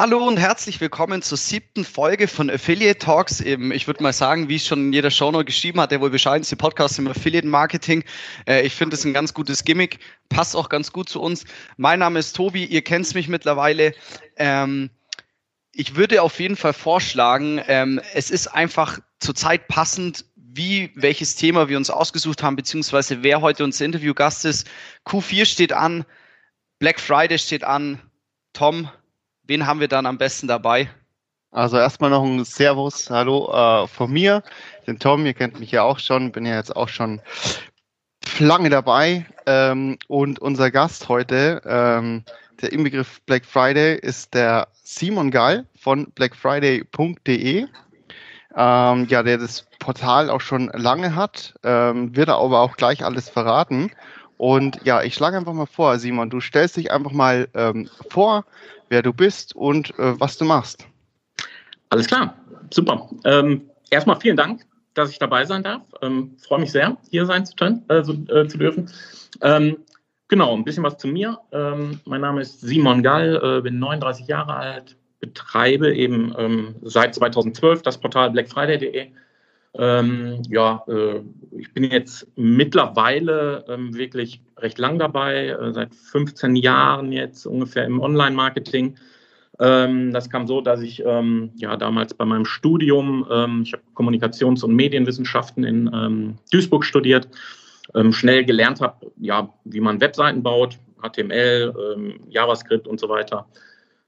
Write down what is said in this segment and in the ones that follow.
Hallo und herzlich willkommen zur siebten Folge von Affiliate Talks. Ich würde mal sagen, wie es schon jeder Show noch geschrieben hat, der wohl bescheidenste Podcast im Affiliate Marketing. Äh, ich finde es ein ganz gutes Gimmick, passt auch ganz gut zu uns. Mein Name ist Tobi, ihr kennt mich mittlerweile. Ähm, ich würde auf jeden Fall vorschlagen, ähm, es ist einfach zurzeit passend, wie, welches Thema wir uns ausgesucht haben, beziehungsweise wer heute unser Interviewgast ist. Q4 steht an, Black Friday steht an. Tom, Wen haben wir dann am besten dabei? Also erstmal noch ein Servus, hallo äh, von mir, den Tom, ihr kennt mich ja auch schon, bin ja jetzt auch schon lange dabei ähm, und unser Gast heute, ähm, der Inbegriff Black Friday, ist der Simon Gall von blackfriday.de. Ähm, ja, der das Portal auch schon lange hat, ähm, wird er aber auch gleich alles verraten. Und ja, ich schlage einfach mal vor, Simon, du stellst dich einfach mal ähm, vor, wer du bist und äh, was du machst. Alles klar, super. Ähm, erstmal vielen Dank, dass ich dabei sein darf. Ähm, Freue mich sehr, hier sein zu, können, äh, äh, zu dürfen. Ähm, genau, ein bisschen was zu mir. Ähm, mein Name ist Simon Gall, äh, bin 39 Jahre alt, betreibe eben ähm, seit 2012 das Portal blackfriday.de. Ähm, ja, äh, ich bin jetzt mittlerweile ähm, wirklich recht lang dabei, äh, seit 15 Jahren jetzt ungefähr im Online-Marketing. Ähm, das kam so, dass ich ähm, ja damals bei meinem Studium, ähm, ich habe Kommunikations- und Medienwissenschaften in ähm, Duisburg studiert, schnell gelernt habe, ja, wie man Webseiten baut, HTML, JavaScript und so weiter.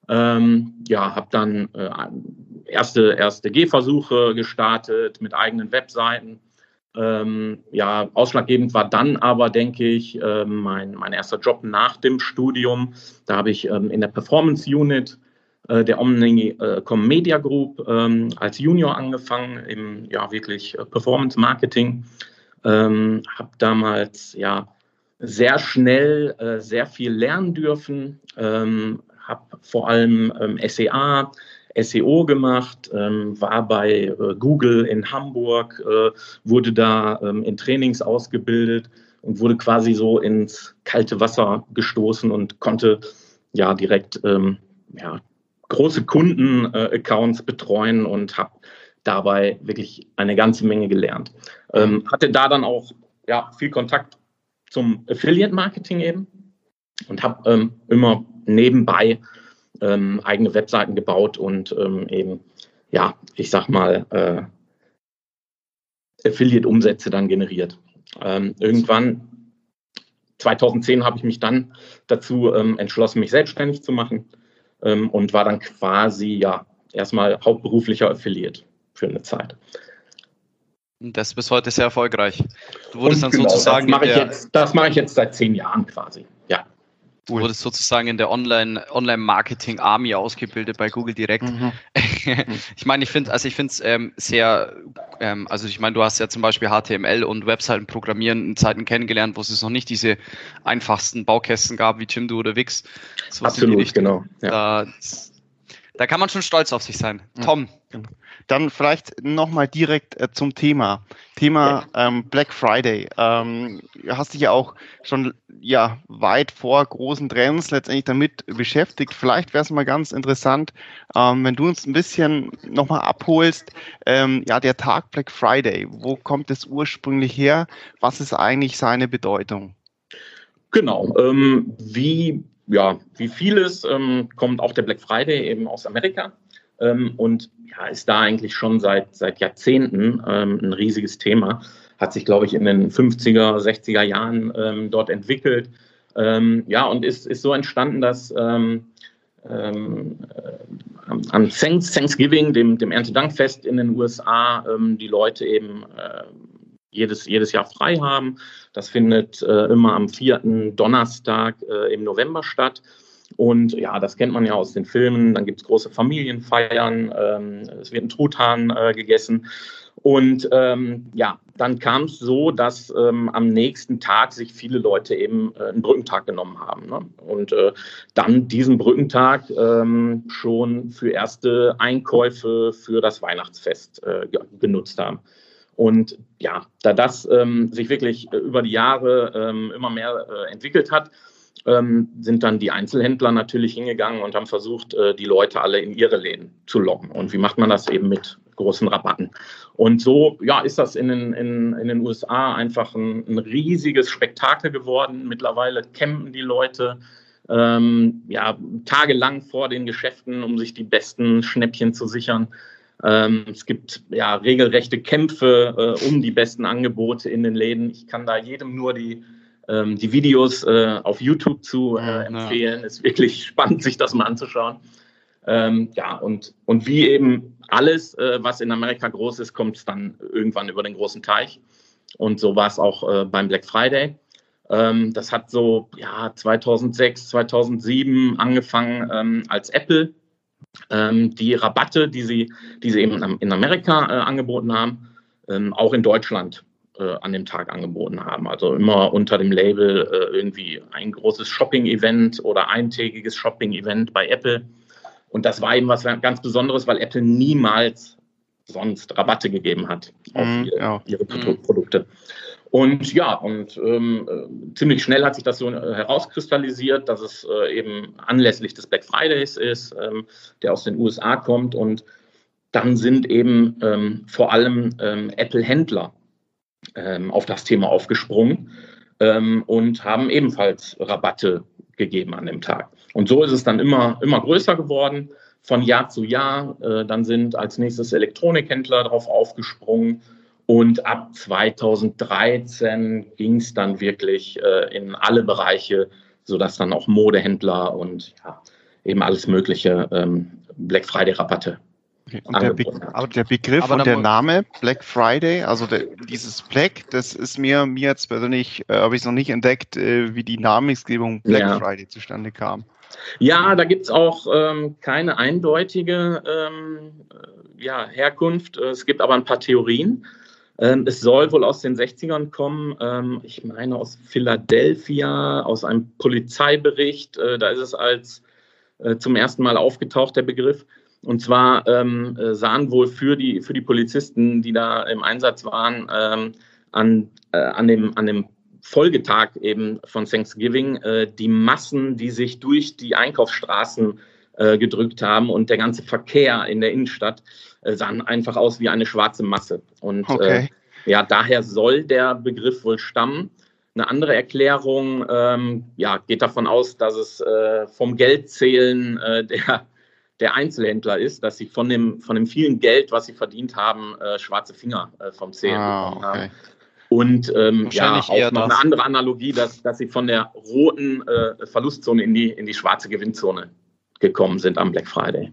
ja, habe dann äh, erste, erste Gehversuche gestartet mit eigenen Webseiten. Ähm, ja, ausschlaggebend war dann aber, denke ich, äh, mein, mein erster Job nach dem Studium. Da habe ich ähm, in der Performance Unit äh, der Omnicom Media Group ähm, als Junior angefangen im ja wirklich äh, Performance Marketing. Ähm, habe damals ja sehr schnell äh, sehr viel lernen dürfen. Ähm, habe vor allem ähm, SEA, SEO gemacht, ähm, war bei äh, Google in Hamburg, äh, wurde da ähm, in Trainings ausgebildet und wurde quasi so ins kalte Wasser gestoßen und konnte ja direkt ähm, ja, große Kunden-Accounts äh, betreuen und habe dabei wirklich eine ganze Menge gelernt. Ähm, hatte da dann auch ja, viel Kontakt zum Affiliate-Marketing eben und habe ähm, immer nebenbei ähm, eigene Webseiten gebaut und ähm, eben, ja, ich sag mal, äh, Affiliate-Umsätze dann generiert. Ähm, irgendwann, 2010, habe ich mich dann dazu ähm, entschlossen, mich selbstständig zu machen ähm, und war dann quasi, ja, erstmal hauptberuflicher Affiliate für eine Zeit. Das ist bis heute sehr erfolgreich. Du wurdest und dann genau, sozusagen. Das mache ich, mach ich jetzt seit zehn Jahren quasi. Du wurdest sozusagen in der Online-Marketing-Army ausgebildet bei Google direkt. Mhm. ich meine, ich finde, also ich finde es ähm, sehr, ähm, also ich meine, du hast ja zum Beispiel HTML und Webseiten programmieren in Zeiten kennengelernt, wo es noch nicht diese einfachsten Baukästen gab wie Jimdo oder Wix. So Absolut, genau. Ja. Da, da kann man schon stolz auf sich sein. Tom. Genau. Dann vielleicht nochmal direkt äh, zum Thema. Thema ähm, Black Friday. Ähm, hast dich ja auch schon ja, weit vor großen Trends letztendlich damit beschäftigt. Vielleicht wäre es mal ganz interessant, ähm, wenn du uns ein bisschen nochmal abholst. Ähm, ja, der Tag Black Friday. Wo kommt es ursprünglich her? Was ist eigentlich seine Bedeutung? Genau. Ähm, wie ja, wie vieles ähm, kommt auch der Black Friday eben aus Amerika ähm, und ja, ist da eigentlich schon seit, seit Jahrzehnten ähm, ein riesiges Thema. Hat sich, glaube ich, in den 50er, 60er Jahren ähm, dort entwickelt. Ähm, ja, und ist, ist so entstanden, dass ähm, ähm, äh, am Thanksgiving, dem, dem Erntedankfest in den USA, die Leute eben äh, jedes, jedes Jahr frei haben. Das findet äh, immer am vierten Donnerstag äh, im November statt. Und ja, das kennt man ja aus den Filmen. Dann gibt es große Familienfeiern, ähm, es wird ein Truthahn äh, gegessen. Und ähm, ja, dann kam es so, dass ähm, am nächsten Tag sich viele Leute eben äh, einen Brückentag genommen haben. Ne? Und äh, dann diesen Brückentag ähm, schon für erste Einkäufe für das Weihnachtsfest äh, genutzt haben. Und ja, da das ähm, sich wirklich äh, über die Jahre ähm, immer mehr äh, entwickelt hat, ähm, sind dann die Einzelhändler natürlich hingegangen und haben versucht, äh, die Leute alle in ihre Läden zu locken. Und wie macht man das eben mit großen Rabatten? Und so ja, ist das in den, in, in den USA einfach ein, ein riesiges Spektakel geworden. Mittlerweile campen die Leute ähm, ja, tagelang vor den Geschäften, um sich die besten Schnäppchen zu sichern. Ähm, es gibt ja regelrechte Kämpfe äh, um die besten Angebote in den Läden. Ich kann da jedem nur die ähm, die Videos äh, auf YouTube zu äh, empfehlen. Ja. Ist wirklich spannend, sich das mal anzuschauen. Ähm, ja, und, und wie eben alles, äh, was in Amerika groß ist, kommt es dann irgendwann über den großen Teich. Und so war es auch äh, beim Black Friday. Ähm, das hat so ja, 2006, 2007 angefangen, ähm, als Apple die Rabatte, die sie, die sie eben in Amerika äh, angeboten haben, ähm, auch in Deutschland äh, an dem Tag angeboten haben. Also immer unter dem Label äh, irgendwie ein großes Shopping-Event oder eintägiges Shopping-Event bei Apple. Und das war eben was ganz Besonderes, weil Apple niemals sonst Rabatte gegeben hat auf mm, ihre, ja. ihre mhm. Produkte. Und ja, und ähm, äh, ziemlich schnell hat sich das so äh, herauskristallisiert, dass es äh, eben anlässlich des Black Fridays ist, ähm, der aus den USA kommt. Und dann sind eben ähm, vor allem ähm, Apple-Händler ähm, auf das Thema aufgesprungen ähm, und haben ebenfalls Rabatte gegeben an dem Tag. Und so ist es dann immer, immer größer geworden, von Jahr zu Jahr. Äh, dann sind als nächstes Elektronikhändler darauf aufgesprungen. Und ab 2013 ging es dann wirklich äh, in alle Bereiche, sodass dann auch Modehändler und ja, eben alles Mögliche ähm, Black Friday-Rabatte und der, Be aber der Begriff aber und der Name Black Friday, also der, dieses Black, das ist mir, mir jetzt persönlich, äh, habe ich noch nicht entdeckt, äh, wie die Namensgebung Black ja. Friday zustande kam. Ja, da gibt es auch ähm, keine eindeutige ähm, äh, ja, Herkunft. Es gibt aber ein paar Theorien. Ähm, es soll wohl aus den 60ern kommen, ähm, ich meine aus Philadelphia, aus einem Polizeibericht. Äh, da ist es als äh, zum ersten Mal aufgetaucht, der Begriff. Und zwar ähm, äh, sahen wohl für die, für die Polizisten, die da im Einsatz waren, ähm, an, äh, an, dem, an dem Folgetag eben von Thanksgiving äh, die Massen, die sich durch die Einkaufsstraßen äh, gedrückt haben und der ganze Verkehr in der Innenstadt äh, sahen einfach aus wie eine schwarze Masse. Und äh, okay. ja, daher soll der Begriff wohl stammen. Eine andere Erklärung ähm, ja, geht davon aus, dass es äh, vom Geldzählen äh, der der Einzelhändler ist, dass sie von dem, von dem vielen Geld, was sie verdient haben, äh, schwarze Finger äh, vom Zählen ah, bekommen okay. haben. Und ähm, ja, auch noch das. eine andere Analogie, dass, dass sie von der roten äh, Verlustzone in die, in die schwarze Gewinnzone gekommen sind am Black Friday.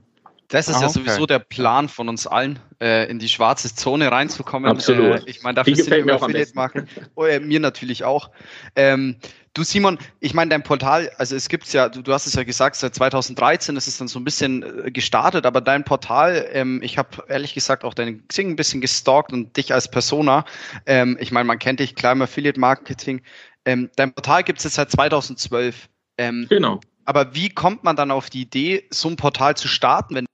Das ist ah, ja sowieso der Plan von uns allen, äh, in die schwarze Zone reinzukommen. Absolut. Äh, ich meine, dafür sind wir Affiliate-Marken. Oh, äh, mir natürlich auch. Ähm, du Simon, ich meine, dein Portal, also es gibt's ja, du, du, hast es ja gesagt, seit 2013 ist es dann so ein bisschen äh, gestartet, aber dein Portal, ähm, ich habe ehrlich gesagt auch deinen Xing ein bisschen gestalkt und dich als Persona. Ähm, ich meine, man kennt dich, klar im Affiliate-Marketing. Ähm, dein Portal gibt es jetzt seit 2012. Ähm, genau. Aber wie kommt man dann auf die Idee, so ein Portal zu starten, wenn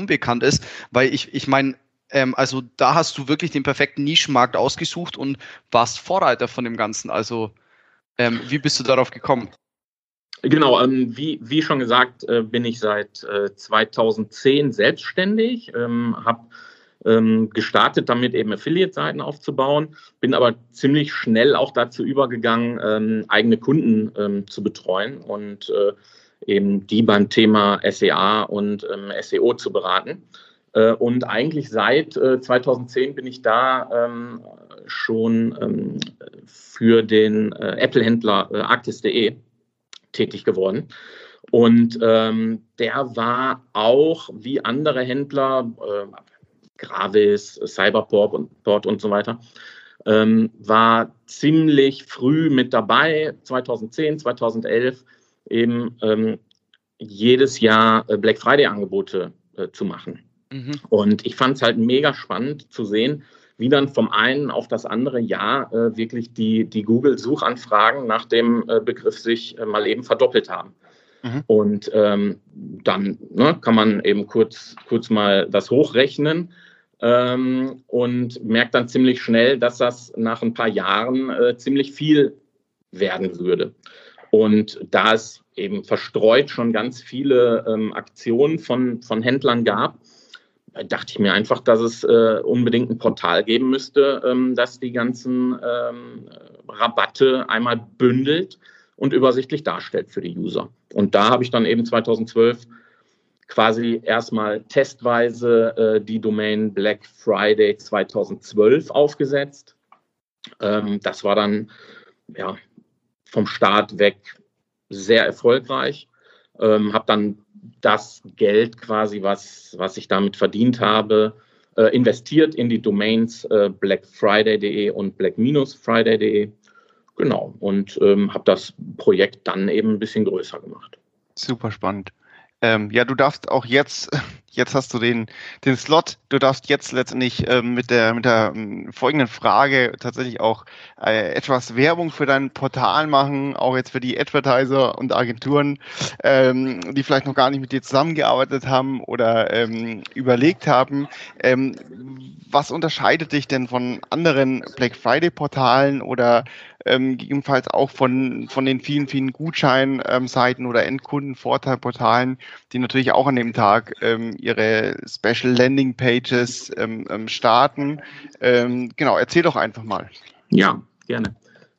unbekannt ist, weil ich, ich meine, ähm, also da hast du wirklich den perfekten Nischenmarkt ausgesucht und warst Vorreiter von dem Ganzen. Also ähm, wie bist du darauf gekommen? Genau, ähm, wie, wie schon gesagt, äh, bin ich seit äh, 2010 selbstständig, ähm, habe ähm, gestartet, damit eben Affiliate-Seiten aufzubauen, bin aber ziemlich schnell auch dazu übergegangen, ähm, eigene Kunden ähm, zu betreuen und äh, eben die beim Thema SEA und ähm, SEO zu beraten. Äh, und eigentlich seit äh, 2010 bin ich da ähm, schon ähm, für den äh, Apple-Händler äh, Arctis.de tätig geworden. Und ähm, der war auch wie andere Händler, äh, Gravis, Cyberport und, Port und so weiter, ähm, war ziemlich früh mit dabei, 2010, 2011 eben ähm, jedes Jahr äh, Black Friday-Angebote äh, zu machen. Mhm. Und ich fand es halt mega spannend zu sehen, wie dann vom einen auf das andere Jahr äh, wirklich die, die Google-Suchanfragen nach dem äh, Begriff sich äh, mal eben verdoppelt haben. Mhm. Und ähm, dann ne, kann man eben kurz, kurz mal das hochrechnen ähm, und merkt dann ziemlich schnell, dass das nach ein paar Jahren äh, ziemlich viel werden würde. Und da es eben verstreut schon ganz viele ähm, Aktionen von, von Händlern gab, dachte ich mir einfach, dass es äh, unbedingt ein Portal geben müsste, ähm, das die ganzen ähm, Rabatte einmal bündelt und übersichtlich darstellt für die User. Und da habe ich dann eben 2012 quasi erstmal testweise äh, die Domain Black Friday 2012 aufgesetzt. Ähm, das war dann ja, vom Start weg sehr erfolgreich. Ähm, habe dann das Geld quasi, was, was ich damit verdient habe, äh, investiert in die Domains äh, blackfriday.de und black-friday.de. Genau, und ähm, habe das Projekt dann eben ein bisschen größer gemacht. Super spannend. Ähm, ja, du darfst auch jetzt, jetzt hast du den, den Slot, du darfst jetzt letztendlich ähm, mit der, mit der ähm, folgenden Frage tatsächlich auch äh, etwas Werbung für dein Portal machen, auch jetzt für die Advertiser und Agenturen, ähm, die vielleicht noch gar nicht mit dir zusammengearbeitet haben oder ähm, überlegt haben. Ähm, was unterscheidet dich denn von anderen Black Friday Portalen oder ähm, gegebenenfalls auch von, von den vielen, vielen Gutscheinseiten oder Endkundenvorteilportalen, die natürlich auch an dem Tag ähm, ihre Special Landing Pages ähm, ähm starten. Ähm, genau, erzähl doch einfach mal. Ja, gerne.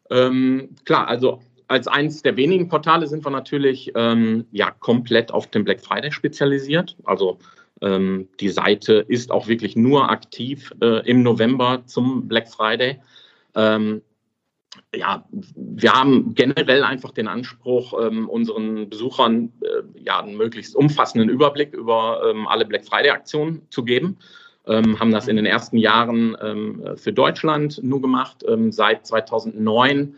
Ähm, klar, also als eines der wenigen Portale sind wir natürlich ja komplett auf den Black Friday spezialisiert. Also die Seite ist auch wirklich nur aktiv äh, im November zum Black Friday. Ähm, ja, wir haben generell einfach den Anspruch, ähm, unseren Besuchern äh, ja einen möglichst umfassenden Überblick über ähm, alle Black Friday-Aktionen zu geben. Ähm, haben das in den ersten Jahren ähm, für Deutschland nur gemacht. Ähm, seit 2009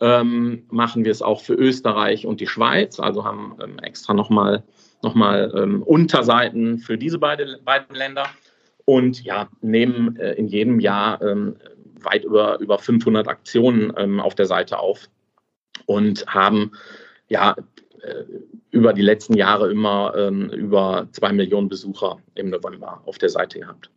ähm, machen wir es auch für Österreich und die Schweiz. Also haben extra nochmal noch mal, Unterseiten für diese beide, beiden Länder. Und ja, nehmen äh, in jedem Jahr weit über, über 500 Aktionen ähm, auf der Seite auf und haben ja äh, über die letzten Jahre immer ähm, über zwei Millionen Besucher im November auf der Seite gehabt.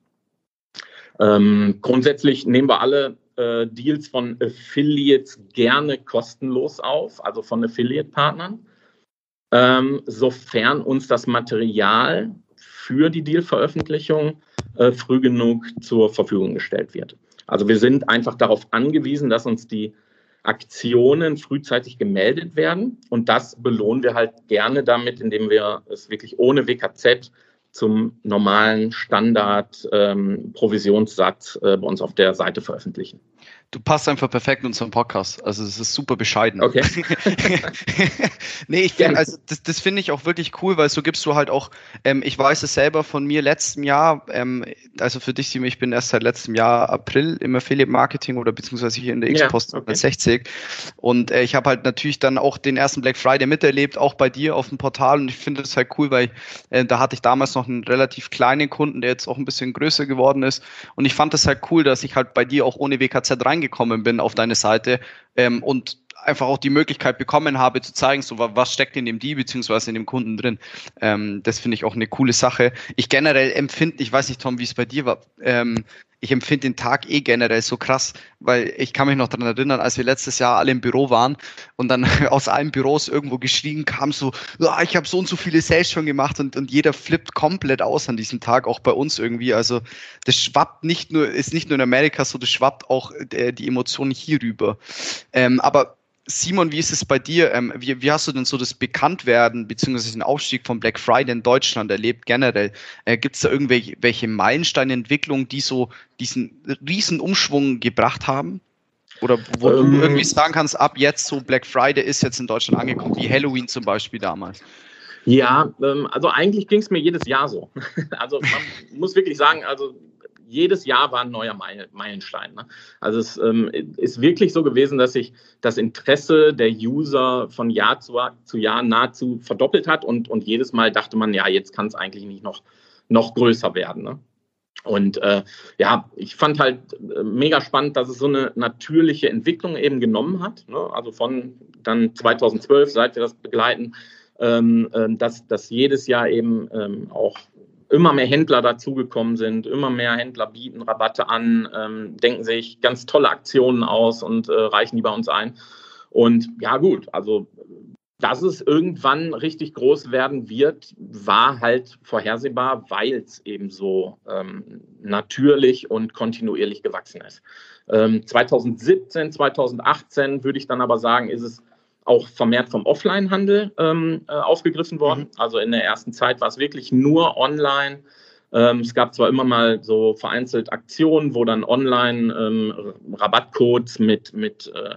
Ähm, grundsätzlich nehmen wir alle äh, Deals von Affiliates gerne kostenlos auf, also von Affiliate-Partnern, ähm, sofern uns das Material für die Deal-Veröffentlichung äh, früh genug zur Verfügung gestellt wird. Also wir sind einfach darauf angewiesen, dass uns die Aktionen frühzeitig gemeldet werden. Und das belohnen wir halt gerne damit, indem wir es wirklich ohne WKZ zum normalen Standard-Provisionssatz ähm, äh, bei uns auf der Seite veröffentlichen. Du passt einfach perfekt in unseren Podcast. Also es ist super bescheiden. Okay. nee, ich finde, also das, das finde ich auch wirklich cool, weil so gibst du halt auch, ähm, ich weiß es selber von mir letztem Jahr, ähm, also für dich, Simon, ich bin erst seit letztem Jahr April im Affiliate Marketing oder beziehungsweise hier in der X-Post ja, okay. 60. Und äh, ich habe halt natürlich dann auch den ersten Black Friday miterlebt, auch bei dir auf dem Portal. Und ich finde das halt cool, weil äh, da hatte ich damals noch einen relativ kleinen Kunden, der jetzt auch ein bisschen größer geworden ist. Und ich fand das halt cool, dass ich halt bei dir auch ohne WKZ rein reingekommen bin auf deine Seite ähm, und einfach auch die Möglichkeit bekommen habe zu zeigen, so was steckt in dem Deal beziehungsweise in dem Kunden drin. Ähm, das finde ich auch eine coole Sache. Ich generell empfinde, ich weiß nicht, Tom, wie es bei dir war, ähm, ich empfinde den Tag eh generell so krass, weil ich kann mich noch daran erinnern, als wir letztes Jahr alle im Büro waren und dann aus allen Büros irgendwo geschrien kam so, ah, ich habe so und so viele Sales schon gemacht und, und jeder flippt komplett aus an diesem Tag, auch bei uns irgendwie. Also das schwappt nicht nur, ist nicht nur in Amerika so, das schwappt auch äh, die Emotionen hier rüber. Ähm, aber Simon, wie ist es bei dir? Ähm, wie, wie, hast du denn so das Bekanntwerden bzw. den Aufstieg von Black Friday in Deutschland erlebt generell? Äh, Gibt es da irgendwelche welche Meilensteinentwicklungen, die so diesen riesen Umschwung gebracht haben? Oder wo ähm, du irgendwie sagen kannst, ab jetzt so Black Friday ist jetzt in Deutschland angekommen, wie Halloween zum Beispiel damals? Ja, ähm, also eigentlich ging es mir jedes Jahr so. also man muss wirklich sagen, also jedes Jahr war ein neuer Meilenstein. Ne? Also es ähm, ist wirklich so gewesen, dass sich das Interesse der User von Jahr zu, zu Jahr nahezu verdoppelt hat und, und jedes Mal dachte man, ja, jetzt kann es eigentlich nicht noch, noch größer werden. Ne? Und äh, ja, ich fand halt äh, mega spannend, dass es so eine natürliche Entwicklung eben genommen hat. Ne? Also von dann 2012, seit wir das begleiten, ähm, äh, dass, dass jedes Jahr eben ähm, auch immer mehr Händler dazugekommen sind, immer mehr Händler bieten Rabatte an, ähm, denken sich ganz tolle Aktionen aus und äh, reichen die bei uns ein. Und ja gut, also dass es irgendwann richtig groß werden wird, war halt vorhersehbar, weil es eben so ähm, natürlich und kontinuierlich gewachsen ist. Ähm, 2017, 2018 würde ich dann aber sagen, ist es auch vermehrt vom Offline-Handel ähm, äh, aufgegriffen worden. Mhm. Also in der ersten Zeit war es wirklich nur online. Ähm, es gab zwar immer mal so vereinzelt Aktionen, wo dann online ähm, Rabattcodes mit, mit äh,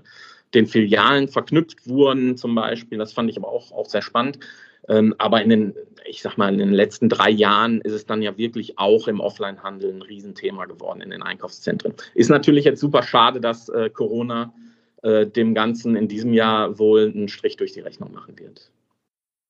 den Filialen verknüpft wurden, zum Beispiel. Das fand ich aber auch, auch sehr spannend. Ähm, aber in den, ich sag mal, in den letzten drei Jahren ist es dann ja wirklich auch im Offline-Handel ein Riesenthema geworden in den Einkaufszentren. Ist natürlich jetzt super schade, dass äh, Corona äh, dem Ganzen in diesem Jahr wohl einen Strich durch die Rechnung machen wird.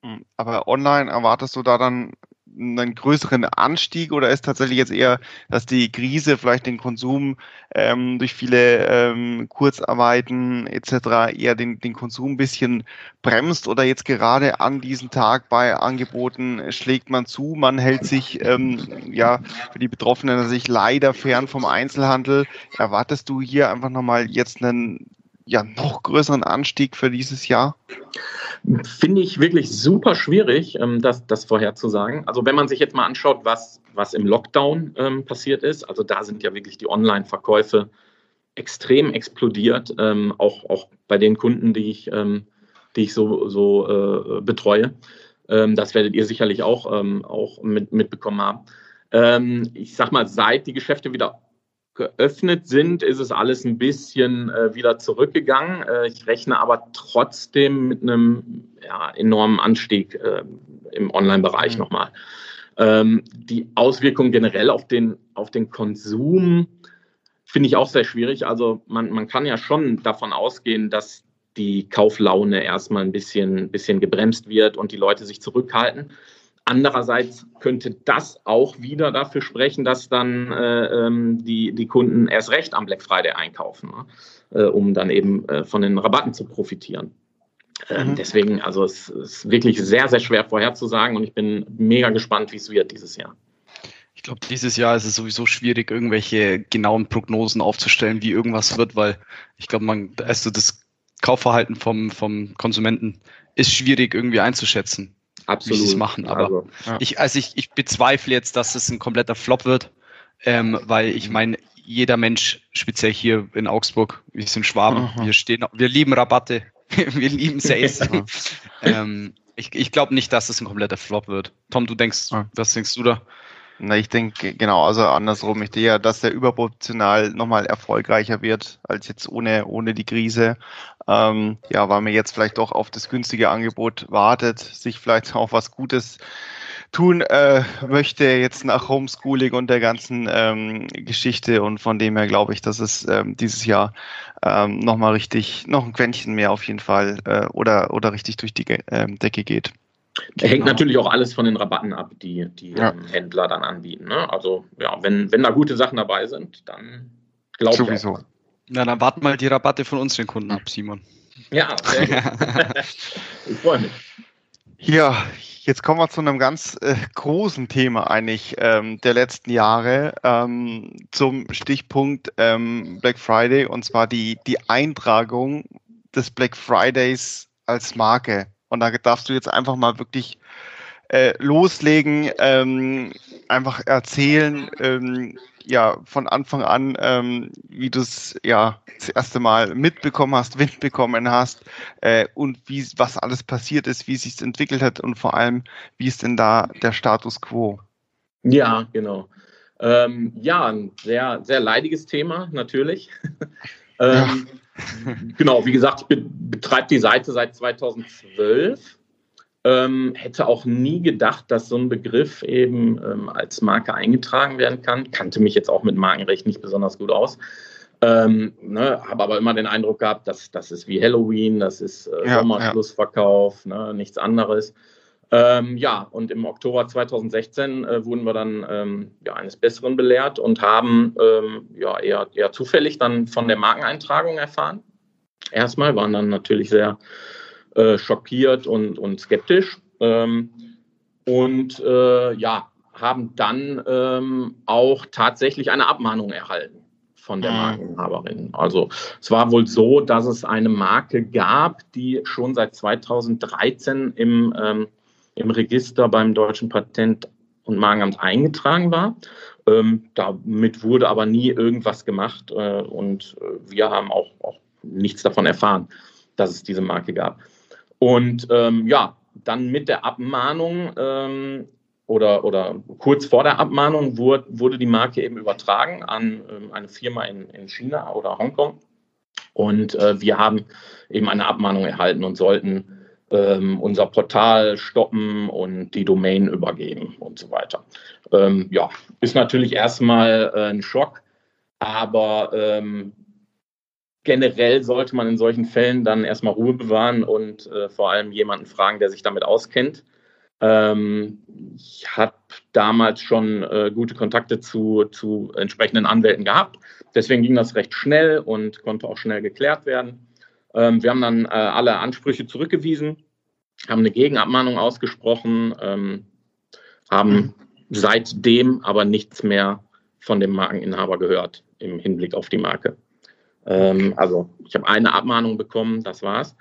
Hm, aber online erwartest du da dann einen größeren Anstieg oder ist tatsächlich jetzt eher, dass die Krise vielleicht den Konsum ähm, durch viele ähm, Kurzarbeiten etc. eher den, den Konsum ein bisschen bremst oder jetzt gerade an diesem Tag bei Angeboten schlägt man zu, man hält sich ähm, ja für die Betroffenen sich leider fern vom Einzelhandel. Erwartest du hier einfach nochmal jetzt einen ja noch größeren Anstieg für dieses Jahr? Finde ich wirklich super schwierig, ähm, das, das vorherzusagen. Also wenn man sich jetzt mal anschaut, was, was im Lockdown ähm, passiert ist, also da sind ja wirklich die Online-Verkäufe extrem explodiert, ähm, auch, auch bei den Kunden, die ich, ähm, die ich so, so äh, betreue. Ähm, das werdet ihr sicherlich auch, ähm, auch mit, mitbekommen haben. ich sag mal, seit die Geschäfte wieder geöffnet sind, ist es alles ein bisschen äh, wieder zurückgegangen. Äh, ich rechne aber trotzdem mit einem ja, enormen Anstieg äh, im Online-Bereich mhm. nochmal. Ähm, die Auswirkungen generell auf den, auf den Konsum finde ich auch sehr schwierig. Also man, man kann ja schon davon ausgehen, dass die Kauflaune erstmal ein bisschen, bisschen gebremst wird und die Leute sich zurückhalten. Andererseits könnte das auch wieder dafür sprechen, dass dann äh, ähm, die, die Kunden erst recht am Black Friday einkaufen, ne? äh, um dann eben äh, von den Rabatten zu profitieren. Ähm, mhm. Deswegen, also es ist wirklich sehr, sehr schwer vorherzusagen und ich bin mega gespannt, wie es wird dieses Jahr. Ich glaube, dieses Jahr ist es sowieso schwierig, irgendwelche genauen Prognosen aufzustellen, wie irgendwas wird, weil ich glaube, man, also das Kaufverhalten vom, vom Konsumenten ist schwierig irgendwie einzuschätzen. Absolut. wie sie es machen. Aber also, ja. ich, also ich, ich bezweifle jetzt, dass es ein kompletter Flop wird, ähm, weil ich meine, jeder Mensch, speziell hier in Augsburg, wir sind Schwaben, mhm. wir stehen, wir lieben Rabatte, wir lieben Sales. ähm, ich ich glaube nicht, dass es ein kompletter Flop wird. Tom, du denkst, was denkst du da? Na, ich denke, genau, also andersrum. Ich denke ja, dass der überproportional nochmal erfolgreicher wird als jetzt ohne, ohne die Krise. Ähm, ja, weil man jetzt vielleicht doch auf das günstige Angebot wartet, sich vielleicht auch was Gutes tun äh, möchte jetzt nach Homeschooling und der ganzen ähm, Geschichte und von dem her glaube ich, dass es ähm, dieses Jahr ähm, nochmal richtig, noch ein Quäntchen mehr auf jeden Fall äh, oder, oder richtig durch die äh, Decke geht. Genau. Hängt natürlich auch alles von den Rabatten ab, die die ja. ähm, Händler dann anbieten. Ne? Also ja, wenn, wenn da gute Sachen dabei sind, dann glaube ich. Sowieso. Na, dann warten mal die Rabatte von unseren Kunden ab, Simon. Ja, sehr gut. ich freue mich. Ja, jetzt kommen wir zu einem ganz äh, großen Thema eigentlich ähm, der letzten Jahre ähm, zum Stichpunkt ähm, Black Friday und zwar die, die Eintragung des Black Fridays als Marke. Und da darfst du jetzt einfach mal wirklich äh, loslegen, ähm, einfach erzählen, ähm, ja, von Anfang an, ähm, wie du es ja das erste Mal mitbekommen hast, Wind bekommen hast äh, und wie was alles passiert ist, wie es sich entwickelt hat und vor allem, wie ist denn da der Status quo? Ja, genau. Ähm, ja, ein sehr, sehr leidiges Thema, natürlich. ähm, ja genau, wie gesagt, ich betreibe die Seite seit 2012. Ähm, hätte auch nie gedacht, dass so ein Begriff eben ähm, als Marke eingetragen werden kann. Kannte mich jetzt auch mit Markenrecht nicht besonders gut aus. Ähm, ne, habe aber immer den Eindruck gehabt, dass das ist wie Halloween, das ist äh, ja, Sommerschlussverkauf, ja. ne, nichts anderes. Ähm, ja, und im Oktober 2016 äh, wurden wir dann ähm, ja, eines Besseren belehrt und haben ähm, ja, eher, eher zufällig dann von der Markeneintragung erfahren. Erstmal waren dann natürlich sehr äh, schockiert und, und skeptisch. Ähm, und äh, ja, haben dann ähm, auch tatsächlich eine Abmahnung erhalten von der mhm. Markeninhaberin. Also es war wohl so, dass es eine Marke gab, die schon seit 2013 im, ähm, im Register beim Deutschen Patent- und Markenamt eingetragen war. Ähm, damit wurde aber nie irgendwas gemacht äh, und äh, wir haben auch, auch nichts davon erfahren, dass es diese Marke gab. Und ähm, ja, dann mit der Abmahnung ähm, oder, oder kurz vor der Abmahnung wurde, wurde die Marke eben übertragen an ähm, eine Firma in, in China oder Hongkong. Und äh, wir haben eben eine Abmahnung erhalten und sollten ähm, unser Portal stoppen und die Domain übergeben und so weiter. Ähm, ja, ist natürlich erstmal äh, ein Schock, aber ähm, generell sollte man in solchen Fällen dann erstmal Ruhe bewahren und äh, vor allem jemanden fragen, der sich damit auskennt. Ähm, ich habe damals schon äh, gute Kontakte zu, zu entsprechenden Anwälten gehabt. Deswegen ging das recht schnell und konnte auch schnell geklärt werden. Ähm, wir haben dann äh, alle Ansprüche zurückgewiesen, haben eine Gegenabmahnung ausgesprochen, ähm, haben seitdem aber nichts mehr von dem Markeninhaber gehört im Hinblick auf die Marke. Ähm, also ich habe eine Abmahnung bekommen, das war's.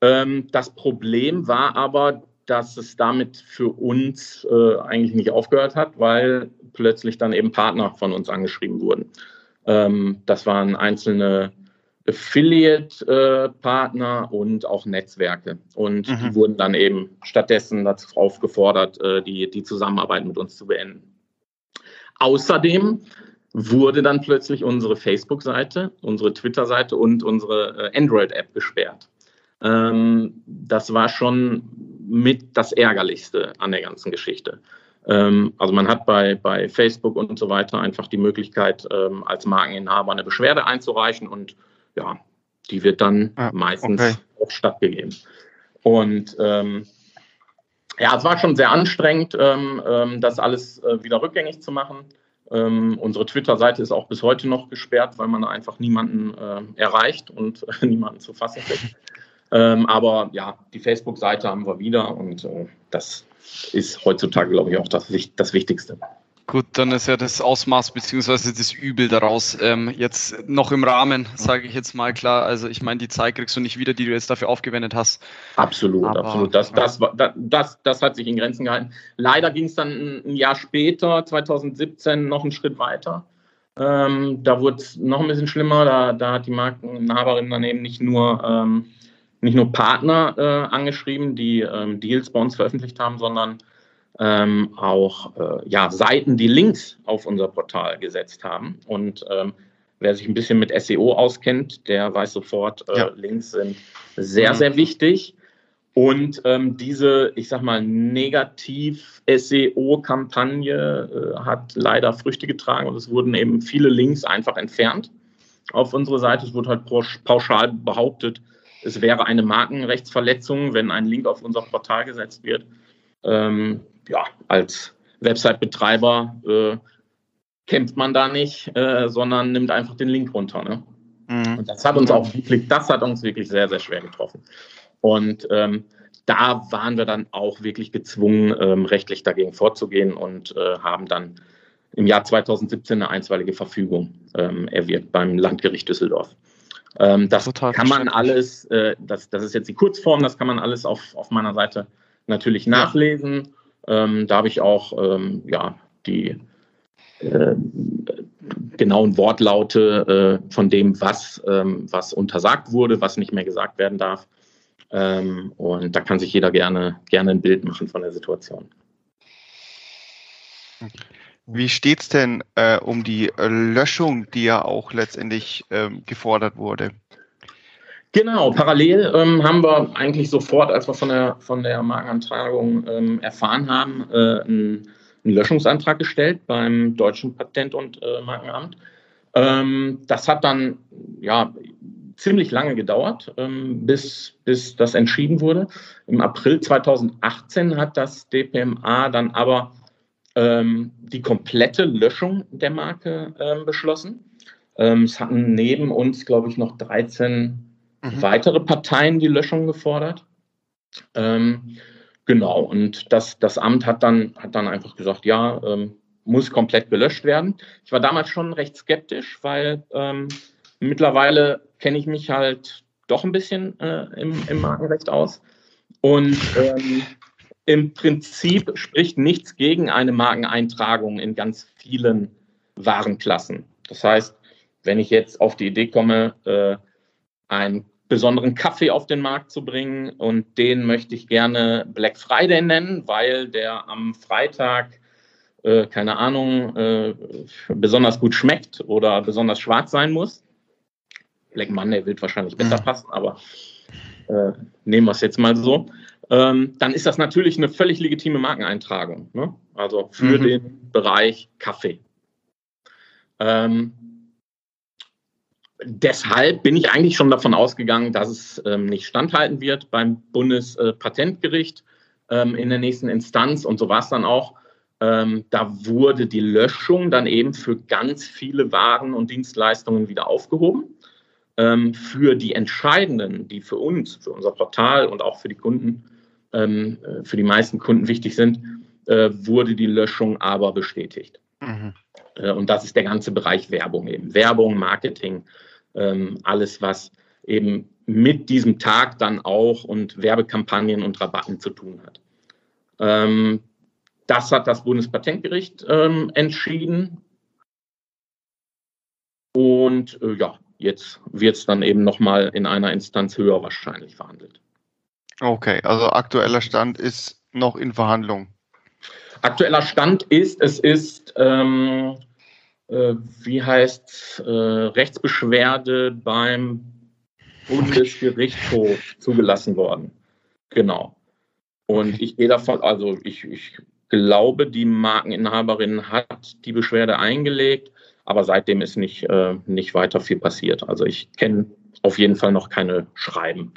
Ähm, das Problem war aber, dass es damit für uns äh, eigentlich nicht aufgehört hat, weil plötzlich dann eben Partner von uns angeschrieben wurden. Ähm, das waren einzelne Affiliate-Partner äh, und auch Netzwerke. Und mhm. die wurden dann eben stattdessen dazu aufgefordert, äh, die, die Zusammenarbeit mit uns zu beenden. Außerdem wurde dann plötzlich unsere Facebook-Seite, unsere Twitter-Seite und unsere äh, Android-App gesperrt. Ähm, das war schon mit das Ärgerlichste an der ganzen Geschichte. Ähm, also man hat bei, bei Facebook und so weiter einfach die Möglichkeit, ähm, als Markeninhaber eine Beschwerde einzureichen und ja, die wird dann ah, meistens okay. auch stattgegeben. Und ähm, ja, es war schon sehr anstrengend, ähm, ähm, das alles äh, wieder rückgängig zu machen. Ähm, unsere Twitter-Seite ist auch bis heute noch gesperrt, weil man einfach niemanden äh, erreicht und äh, niemanden zu fassen kriegt. Ähm, aber ja, die Facebook-Seite haben wir wieder und äh, das ist heutzutage, glaube ich, auch das, das Wichtigste. Gut, dann ist ja das Ausmaß beziehungsweise das Übel daraus ähm, jetzt noch im Rahmen, sage ich jetzt mal klar. Also ich meine, die Zeit kriegst du nicht wieder, die du jetzt dafür aufgewendet hast. Absolut, Aber, absolut. Das, das, das, das, das hat sich in Grenzen gehalten. Leider ging es dann ein Jahr später, 2017, noch einen Schritt weiter. Ähm, da wurde es noch ein bisschen schlimmer. Da, da hat die Markeninhaberin dann eben nicht nur ähm, nicht nur Partner äh, angeschrieben, die ähm, Deals bei uns veröffentlicht haben, sondern ähm, auch äh, ja, Seiten, die Links auf unser Portal gesetzt haben. Und ähm, wer sich ein bisschen mit SEO auskennt, der weiß sofort, äh, ja. Links sind sehr, mhm. sehr wichtig. Und ähm, diese, ich sag mal, Negativ-SEO-Kampagne äh, hat leider Früchte getragen und es wurden eben viele Links einfach entfernt auf unsere Seite. Es wurde halt pauschal behauptet, es wäre eine Markenrechtsverletzung, wenn ein Link auf unser Portal gesetzt wird. Ähm, ja, als Website-Betreiber äh, kämpft man da nicht, äh, sondern nimmt einfach den Link runter. Ne? Mhm. Und das hat uns auch wirklich, das hat uns wirklich sehr, sehr schwer getroffen. Und ähm, da waren wir dann auch wirklich gezwungen, ähm, rechtlich dagegen vorzugehen und äh, haben dann im Jahr 2017 eine einstweilige Verfügung ähm, erwirkt beim Landgericht Düsseldorf. Ähm, das Total kann man alles, äh, das, das ist jetzt die Kurzform, das kann man alles auf, auf meiner Seite natürlich nachlesen. Ähm, da habe ich auch ähm, ja, die äh, genauen Wortlaute äh, von dem, was, ähm, was untersagt wurde, was nicht mehr gesagt werden darf. Ähm, und da kann sich jeder gerne, gerne ein Bild machen von der Situation. Wie steht es denn äh, um die äh, Löschung, die ja auch letztendlich ähm, gefordert wurde? Genau, parallel ähm, haben wir eigentlich sofort, als wir von der, von der Markenantragung ähm, erfahren haben, äh, einen, einen, Löschungsantrag gestellt beim Deutschen Patent- und äh, Markenamt. Ähm, das hat dann ja ziemlich lange gedauert, ähm, bis, bis das entschieden wurde. Im April 2018 hat das DPMA dann aber ähm, die komplette Löschung der Marke ähm, beschlossen. Es hatten neben uns, glaube ich, noch 13 mhm. weitere Parteien die Löschung gefordert. Ähm, genau, und das, das Amt hat dann, hat dann einfach gesagt, ja, ähm, muss komplett gelöscht werden. Ich war damals schon recht skeptisch, weil ähm, mittlerweile kenne ich mich halt doch ein bisschen äh, im, im, Markenrecht aus. Und ähm, im Prinzip spricht nichts gegen eine Markeneintragung in ganz vielen Warenklassen. Das heißt, wenn ich jetzt auf die Idee komme, äh, einen besonderen Kaffee auf den Markt zu bringen und den möchte ich gerne Black Friday nennen, weil der am Freitag äh, keine Ahnung, äh, besonders gut schmeckt oder besonders schwarz sein muss. Black Monday wird wahrscheinlich besser passen, aber äh, nehmen wir es jetzt mal so. Ähm, dann ist das natürlich eine völlig legitime Markeneintragung. Ne? Also für mhm. den Bereich Kaffee. Ähm, deshalb bin ich eigentlich schon davon ausgegangen, dass es ähm, nicht standhalten wird beim Bundespatentgericht ähm, in der nächsten Instanz. Und so war es dann auch. Ähm, da wurde die Löschung dann eben für ganz viele Waren und Dienstleistungen wieder aufgehoben. Ähm, für die entscheidenden, die für uns, für unser Portal und auch für die Kunden, ähm, äh, für die meisten Kunden wichtig sind, äh, wurde die Löschung aber bestätigt. Mhm. Äh, und das ist der ganze Bereich Werbung eben. Werbung, Marketing, ähm, alles, was eben mit diesem Tag dann auch und Werbekampagnen und Rabatten zu tun hat. Ähm, das hat das Bundespatentgericht ähm, entschieden. Und äh, ja, jetzt wird es dann eben nochmal in einer Instanz höher wahrscheinlich verhandelt. Okay, also aktueller Stand ist noch in Verhandlung. Aktueller Stand ist, es ist, ähm, äh, wie heißt äh, Rechtsbeschwerde beim Bundesgerichtshof zugelassen worden. Genau. Und ich gehe davon, also ich, ich glaube, die Markeninhaberin hat die Beschwerde eingelegt, aber seitdem ist nicht, äh, nicht weiter viel passiert. Also ich kenne auf jeden Fall noch keine Schreiben.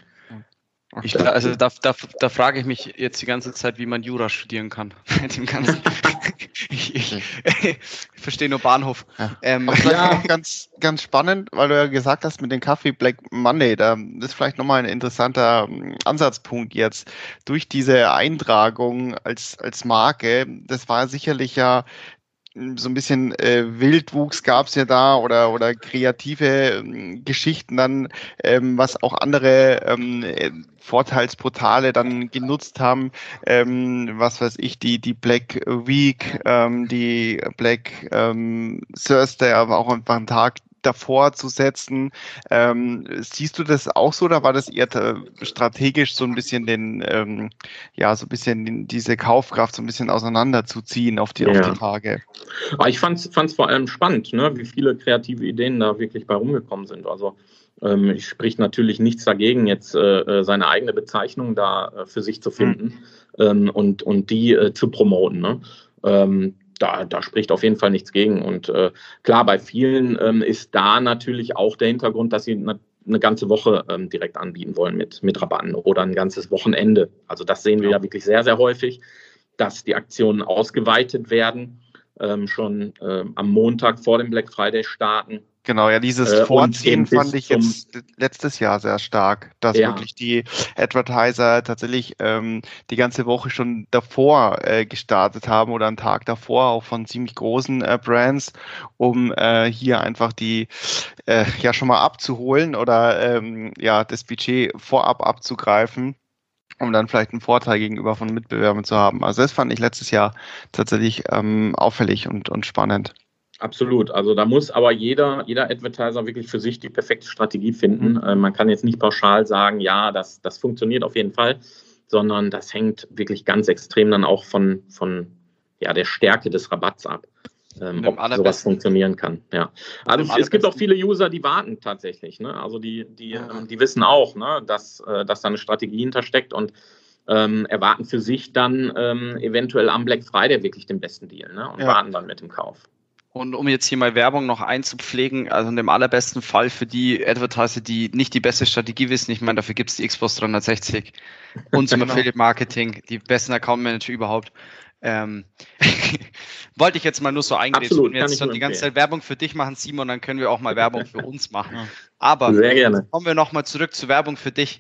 Ich, also da, da, da frage ich mich jetzt die ganze Zeit, wie man Jura studieren kann. Mit dem ganzen ich, ich, ich, verstehe nur Bahnhof. Ja. Ähm, ja. ganz, ganz spannend, weil du ja gesagt hast mit dem Kaffee Black Monday, da ist vielleicht nochmal ein interessanter ähm, Ansatzpunkt jetzt. Durch diese Eintragung als, als Marke, das war sicherlich ja so ein bisschen äh, Wildwuchs gab es ja da oder oder kreative ähm, Geschichten dann, ähm, was auch andere ähm, äh, Vorteilsportale dann genutzt haben, ähm, was weiß ich, die die Black Week, ähm, die Black ähm, Thursday, aber auch einfach ein Tag davor zu setzen. Ähm, siehst du das auch so oder war das eher strategisch so ein bisschen den, ähm, ja, so ein bisschen diese Kaufkraft so ein bisschen auseinanderzuziehen auf die, ja. auf die Tage? Aber ich fand es vor allem spannend, ne, wie viele kreative Ideen da wirklich bei rumgekommen sind. Also ähm, ich spricht natürlich nichts dagegen, jetzt äh, äh, seine eigene Bezeichnung da äh, für sich zu finden mhm. ähm, und, und die äh, zu promoten. Ne? Ähm, da, da spricht auf jeden Fall nichts gegen. Und äh, klar, bei vielen ähm, ist da natürlich auch der Hintergrund, dass sie eine, eine ganze Woche ähm, direkt anbieten wollen mit, mit Rabatten oder ein ganzes Wochenende. Also das sehen wir ja wirklich sehr, sehr häufig, dass die Aktionen ausgeweitet werden, ähm, schon ähm, am Montag vor dem Black Friday starten Genau, ja, dieses äh, Vorziehen fand ich jetzt letztes Jahr sehr stark, dass ja. wirklich die Advertiser tatsächlich ähm, die ganze Woche schon davor äh, gestartet haben oder einen Tag davor auch von ziemlich großen äh, Brands, um äh, hier einfach die äh, ja schon mal abzuholen oder ähm, ja das Budget vorab abzugreifen um dann vielleicht einen Vorteil gegenüber von Mitbewerbern zu haben. Also das fand ich letztes Jahr tatsächlich ähm, auffällig und, und spannend. Absolut. Also da muss aber jeder, jeder Advertiser wirklich für sich die perfekte Strategie finden. Mhm. Äh, man kann jetzt nicht pauschal sagen, ja, das, das funktioniert auf jeden Fall, sondern das hängt wirklich ganz extrem dann auch von, von ja, der Stärke des Rabatts ab. Ähm, ob sowas funktionieren kann. Ja. Also es gibt auch viele User, die warten tatsächlich. Ne? Also die, die, ja. ähm, die wissen auch, ne, dass, äh, dass da eine Strategie hintersteckt und ähm, erwarten für sich dann ähm, eventuell am Black Friday wirklich den besten Deal ne? und ja. warten dann mit dem Kauf. Und um jetzt hier mal Werbung noch einzupflegen, also in dem allerbesten Fall für die Advertiser, die nicht die beste Strategie wissen, ich meine, dafür gibt es die Xbox 360 und zum genau. Affiliate Marketing, die besten Account Manager überhaupt. Ähm, wollte ich jetzt mal nur so eingehen. Wenn wir jetzt schon die ganze Zeit Werbung für dich machen, Simon, dann können wir auch mal Werbung für uns machen. Aber Sehr gerne. kommen wir nochmal zurück zur Werbung für dich.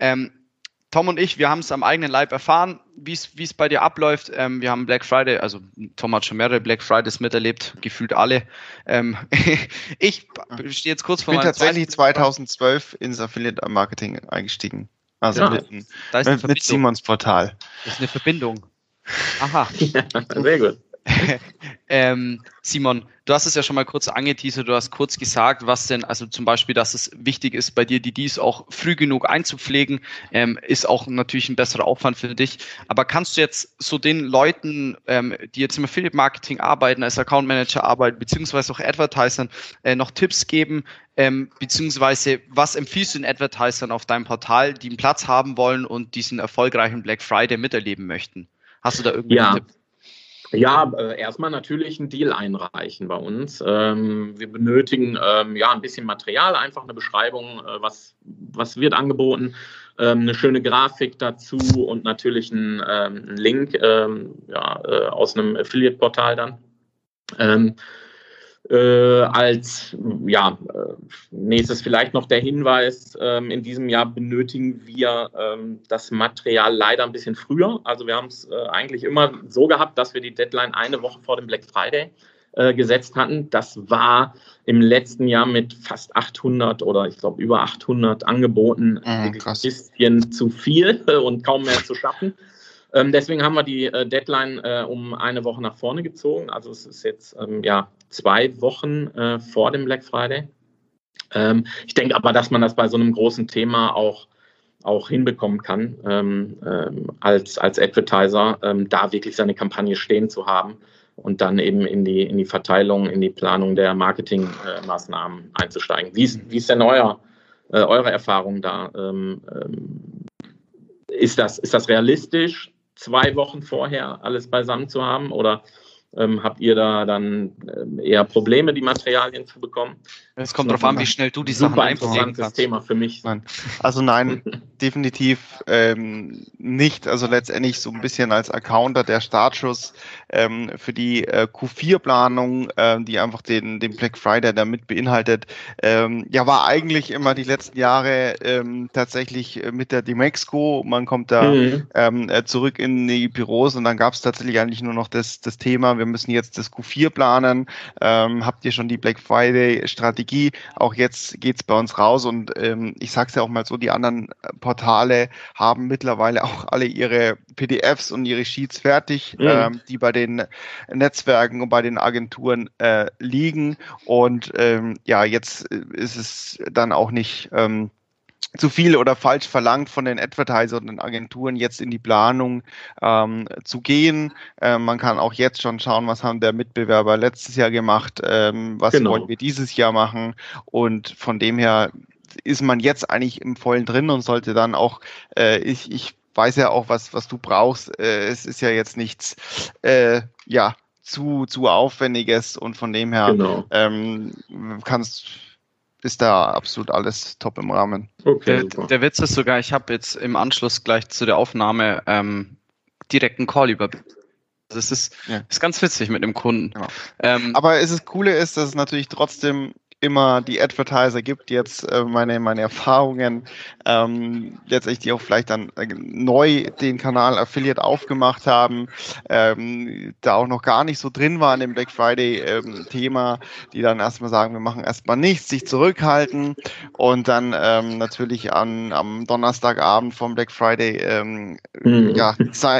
Ähm, Tom und ich, wir haben es am eigenen Leib erfahren, wie es bei dir abläuft. Ähm, wir haben Black Friday, also Tom hat schon mehrere Black Fridays miterlebt, gefühlt alle. Ähm, ich stehe jetzt kurz vor Ich bin tatsächlich 2012 ins Affiliate Marketing eingestiegen. Also ja, mit, mit, mit Simons Portal. Das ist eine Verbindung. Aha. sehr gut. ähm, Simon, du hast es ja schon mal kurz angeteasert, du hast kurz gesagt, was denn, also zum Beispiel, dass es wichtig ist, bei dir die dies auch früh genug einzupflegen, ähm, ist auch natürlich ein besserer Aufwand für dich. Aber kannst du jetzt so den Leuten, ähm, die jetzt im Affiliate Marketing arbeiten, als Account Manager arbeiten, beziehungsweise auch Advertisern, äh, noch Tipps geben, ähm, beziehungsweise was empfiehlst du den Advertisern auf deinem Portal, die einen Platz haben wollen und diesen erfolgreichen Black Friday miterleben möchten? Hast du da irgendwie ja. Tipp? Ja, äh, erstmal natürlich einen Deal einreichen bei uns. Ähm, wir benötigen ähm, ja ein bisschen Material, einfach eine Beschreibung, äh, was, was wird angeboten, ähm, eine schöne Grafik dazu und natürlich ein, ähm, ein Link ja, äh, aus einem Affiliate-Portal dann. Äh, als ja, äh, nächstes vielleicht noch der Hinweis, ähm, in diesem Jahr benötigen wir ähm, das Material leider ein bisschen früher. Also wir haben es äh, eigentlich immer so gehabt, dass wir die Deadline eine Woche vor dem Black Friday äh, gesetzt hatten. Das war im letzten Jahr mit fast 800 oder ich glaube über 800 Angeboten mhm, ein bisschen zu viel und kaum mehr zu schaffen. Ähm, deswegen haben wir die äh, Deadline äh, um eine Woche nach vorne gezogen. Also es ist jetzt ähm, ja zwei Wochen äh, vor dem Black Friday. Ähm, ich denke aber, dass man das bei so einem großen Thema auch auch hinbekommen kann, ähm, ähm, als, als Advertiser, ähm, da wirklich seine Kampagne stehen zu haben und dann eben in die, in die Verteilung, in die Planung der Marketingmaßnahmen äh, einzusteigen. Wie ist, wie ist denn euer, äh, eure Erfahrung da? Ist, das, ist das realistisch? Zwei Wochen vorher alles beisammen zu haben? Oder ähm, habt ihr da dann äh, eher Probleme, die Materialien zu bekommen? Es kommt darauf an, wie schnell du die Sachen einpflegen kannst. Thema für mich. Nein. Also nein, definitiv ähm, nicht. Also letztendlich so ein bisschen als Accounter der Startschuss ähm, für die äh, Q4-Planung, äh, die einfach den, den Black Friday damit beinhaltet. Ähm, ja, war eigentlich immer die letzten Jahre ähm, tatsächlich mit der Demexco. Man kommt da mhm. ähm, äh, zurück in die Büros und dann gab es tatsächlich eigentlich nur noch das, das Thema, wir müssen jetzt das Q4 planen. Ähm, habt ihr schon die Black Friday-Strategie? Strategie. Auch jetzt geht's bei uns raus und ähm, ich sage es ja auch mal so, die anderen Portale haben mittlerweile auch alle ihre PDFs und ihre Sheets fertig, mhm. ähm, die bei den Netzwerken und bei den Agenturen äh, liegen. Und ähm, ja, jetzt ist es dann auch nicht. Ähm, zu viel oder falsch verlangt von den Advertisern und den Agenturen jetzt in die Planung ähm, zu gehen. Ähm, man kann auch jetzt schon schauen, was haben der Mitbewerber letztes Jahr gemacht, ähm, was genau. wollen wir dieses Jahr machen und von dem her ist man jetzt eigentlich im vollen drin und sollte dann auch, äh, ich, ich weiß ja auch, was, was du brauchst. Äh, es ist ja jetzt nichts, äh, ja, zu, zu aufwendiges und von dem her genau. ähm, kannst ist da absolut alles top im Rahmen. Okay, der, der Witz ist sogar, ich habe jetzt im Anschluss gleich zu der Aufnahme ähm, direkt einen Call über. Das ist, ja. ist ganz witzig mit dem Kunden. Ja. Ähm, Aber es ist Coole ist, dass es natürlich trotzdem immer die Advertiser gibt, jetzt äh, meine, meine Erfahrungen, ähm, letztendlich die auch vielleicht dann äh, neu den Kanal Affiliate aufgemacht haben, ähm, da auch noch gar nicht so drin waren im Black Friday ähm, Thema, die dann erstmal sagen, wir machen erstmal nichts, sich zurückhalten und dann ähm, natürlich an, am Donnerstagabend vom Black Friday ähm, mhm. ja,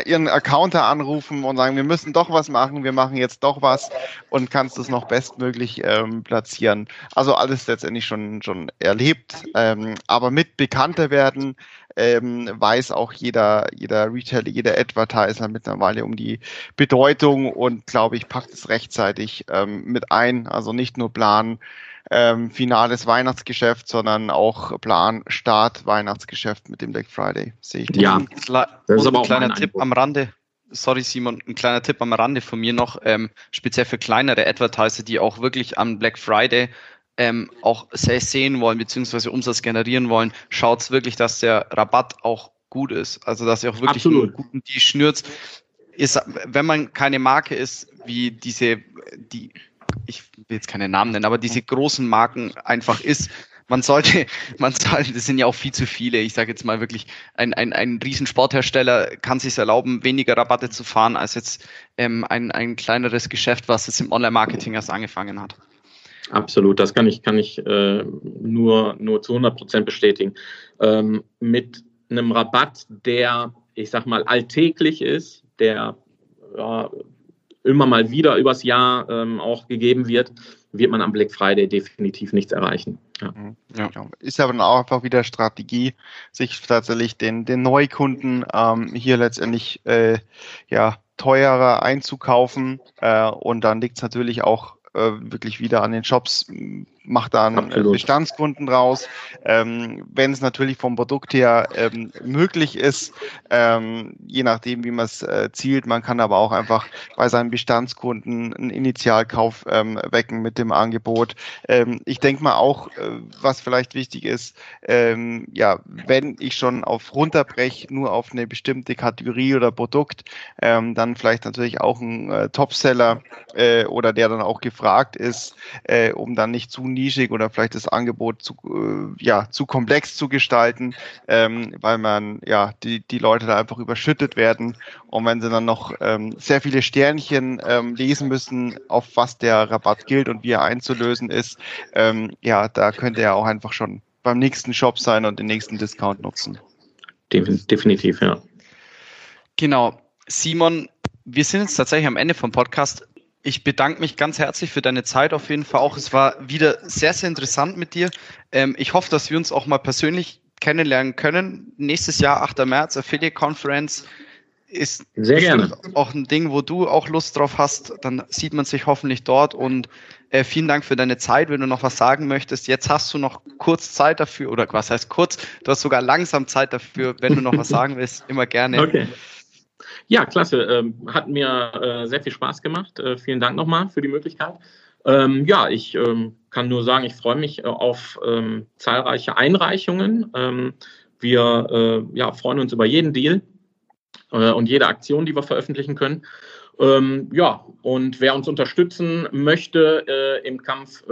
ihren Accounter anrufen und sagen, wir müssen doch was machen, wir machen jetzt doch was und kannst es noch bestmöglich ähm, platzieren. Also alles letztendlich schon, schon erlebt. Ähm, aber mit bekannter werden ähm, weiß auch jeder, jeder Retailer, jeder Advertiser mittlerweile um die Bedeutung und glaube ich, packt es rechtzeitig ähm, mit ein. Also nicht nur Plan ähm, finales Weihnachtsgeschäft, sondern auch Plan Start Weihnachtsgeschäft mit dem Black Friday. Sehe ich. Ja, das ist aber auch ein kleiner Tipp am Rande sorry Simon, ein kleiner Tipp am Rande von mir noch, ähm, speziell für kleinere Advertiser, die auch wirklich am Black Friday ähm, auch sehr sehen wollen, beziehungsweise Umsatz generieren wollen, schaut wirklich, dass der Rabatt auch gut ist. Also dass ihr auch wirklich Absolut. einen guten die schnürt. Ist, wenn man keine Marke ist, wie diese, die, ich will jetzt keine Namen nennen, aber diese großen Marken einfach ist, man sollte, man sollte, das sind ja auch viel zu viele. Ich sage jetzt mal wirklich, ein, ein, ein riesen Sporthersteller kann sich erlauben, weniger Rabatte zu fahren als jetzt ähm, ein, ein kleineres Geschäft, was jetzt im Online-Marketing erst angefangen hat. Absolut, das kann ich, kann ich äh, nur, nur zu 100 Prozent bestätigen. Ähm, mit einem Rabatt, der, ich sag mal, alltäglich ist, der ja, immer mal wieder übers Jahr ähm, auch gegeben wird, wird man am Black Friday definitiv nichts erreichen. Ja. Ja. Ist aber dann auch einfach wieder Strategie, sich tatsächlich den, den Neukunden ähm, hier letztendlich äh, ja, teurer einzukaufen. Äh, und dann liegt es natürlich auch äh, wirklich wieder an den Shops, macht dann Absolut. Bestandskunden raus. Ähm, Wenn es natürlich vom Produkt her ähm, möglich ist, ähm, je nachdem, wie man es äh, zielt, man kann aber auch einfach bei seinen Bestandskunden einen Initialkauf ähm, wecken mit dem Angebot. Ähm, ich denke mal auch, äh, was vielleicht wichtig ist, ähm, ja, wenn ich schon auf runterbreche, nur auf eine bestimmte Kategorie oder Produkt, dann vielleicht natürlich auch ein äh, Topseller äh, oder der dann auch gefragt ist, äh, um dann nicht zu nischig oder vielleicht das Angebot zu, äh, ja, zu komplex zu gestalten, ähm, weil man ja die, die Leute da einfach überschüttet werden. Und wenn sie dann noch ähm, sehr viele Sternchen ähm, lesen müssen, auf was der Rabatt gilt und wie er einzulösen ist, ähm, ja, da könnte er auch einfach schon beim nächsten Shop sein und den nächsten Discount nutzen. Defin- Definitiv, ja. Genau. Simon, wir sind jetzt tatsächlich am Ende vom Podcast. Ich bedanke mich ganz herzlich für deine Zeit auf jeden Fall auch. Es war wieder sehr, sehr interessant mit dir. Ähm, ich hoffe, dass wir uns auch mal persönlich kennenlernen können. Nächstes Jahr, 8. März, Affiliate Conference ist Sehr gerne. auch ein Ding, wo du auch Lust drauf hast. Dann sieht man sich hoffentlich dort und äh, vielen Dank für deine Zeit. Wenn du noch was sagen möchtest, jetzt hast du noch kurz Zeit dafür oder was heißt kurz? Du hast sogar langsam Zeit dafür. Wenn du noch was sagen willst, immer gerne. Okay. Ja, klasse. Ähm, hat mir äh, sehr viel Spaß gemacht. Äh, vielen Dank nochmal für die Möglichkeit. Ähm, ja, ich ähm, kann nur sagen, ich freue mich äh, auf zahlreiche Einreichungen. Wir ja, freuen uns über jeden Deal und jede Aktion, die wir veröffentlichen können. Ja, und wer uns unterstützen möchte im Kampf,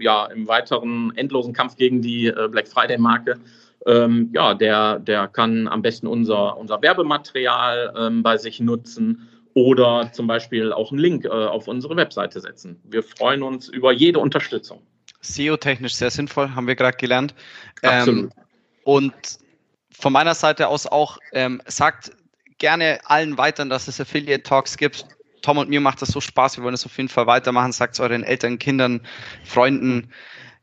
ja, im weiteren endlosen Kampf gegen die Black Friday-Marke, ähm, ja, der, der kann am besten unser, unser Werbematerial ähm, bei sich nutzen oder zum Beispiel auch einen Link äh, auf unsere Webseite setzen. Wir freuen uns über jede Unterstützung. SEO-technisch sehr sinnvoll, haben wir gerade gelernt. Absolut. Ähm, und von meiner Seite aus auch, ähm, sagt gerne allen weitern, dass es Affiliate Talks gibt. Tom und mir macht das so Spaß, wir wollen es auf jeden Fall weitermachen. Sagt es euren Eltern, Kindern, Freunden,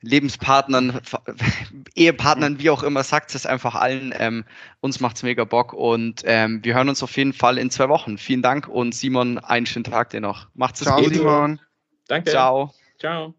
Lebenspartnern, Ehepartnern, wie auch immer, sagt es einfach allen. Ähm, uns macht's mega Bock und ähm, wir hören uns auf jeden Fall in zwei Wochen. Vielen Dank und Simon, einen schönen Tag dir noch. Macht's es Ciao, gut. Simon. Danke. Ciao. Ciao.